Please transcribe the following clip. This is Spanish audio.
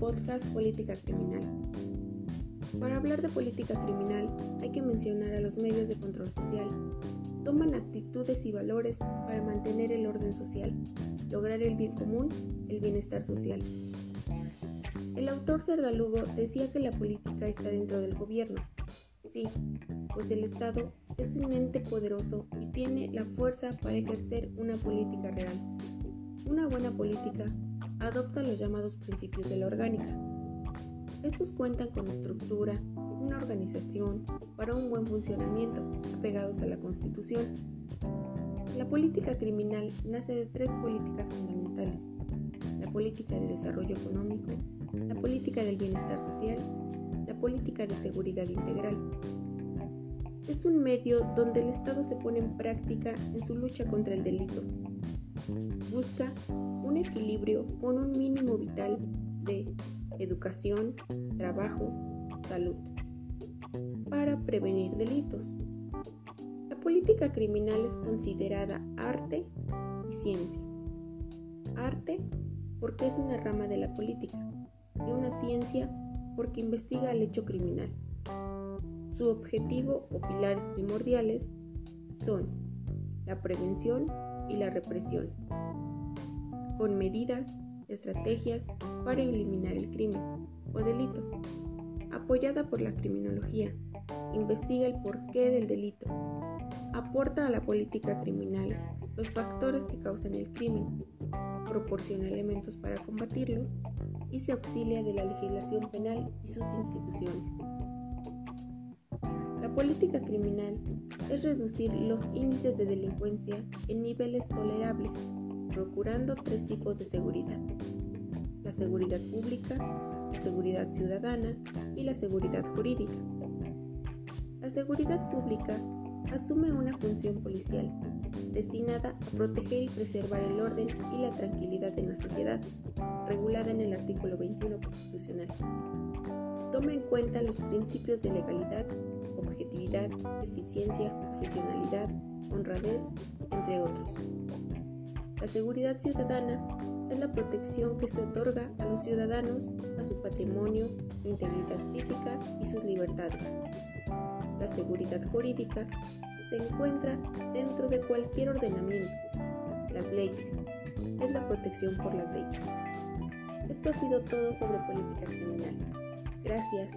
podcast Política Criminal. Para hablar de política criminal hay que mencionar a los medios de control social. Toman actitudes y valores para mantener el orden social, lograr el bien común, el bienestar social. El autor Cerdalugo decía que la política está dentro del gobierno. Sí, pues el Estado es un ente poderoso y tiene la fuerza para ejercer una política real. Una buena política adopta los llamados principios de la orgánica. Estos cuentan con estructura, una organización para un buen funcionamiento, apegados a la Constitución. La política criminal nace de tres políticas fundamentales. La política de desarrollo económico, la política del bienestar social, la política de seguridad integral. Es un medio donde el Estado se pone en práctica en su lucha contra el delito. Busca un equilibrio con un mínimo vital de educación, trabajo, salud, para prevenir delitos. La política criminal es considerada arte y ciencia. Arte porque es una rama de la política y una ciencia porque investiga el hecho criminal. Su objetivo o pilares primordiales son la prevención y la represión con medidas, estrategias para eliminar el crimen o delito. Apoyada por la criminología, investiga el porqué del delito, aporta a la política criminal los factores que causan el crimen, proporciona elementos para combatirlo y se auxilia de la legislación penal y sus instituciones. La política criminal es reducir los índices de delincuencia en niveles tolerables procurando tres tipos de seguridad. La seguridad pública, la seguridad ciudadana y la seguridad jurídica. La seguridad pública asume una función policial destinada a proteger y preservar el orden y la tranquilidad en la sociedad, regulada en el artículo 21 constitucional. Toma en cuenta los principios de legalidad, objetividad, eficiencia, profesionalidad, honradez, entre otros. La seguridad ciudadana es la protección que se otorga a los ciudadanos a su patrimonio, su integridad física y sus libertades. La seguridad jurídica se encuentra dentro de cualquier ordenamiento, las leyes, es la protección por las leyes. Esto ha sido todo sobre política criminal. Gracias.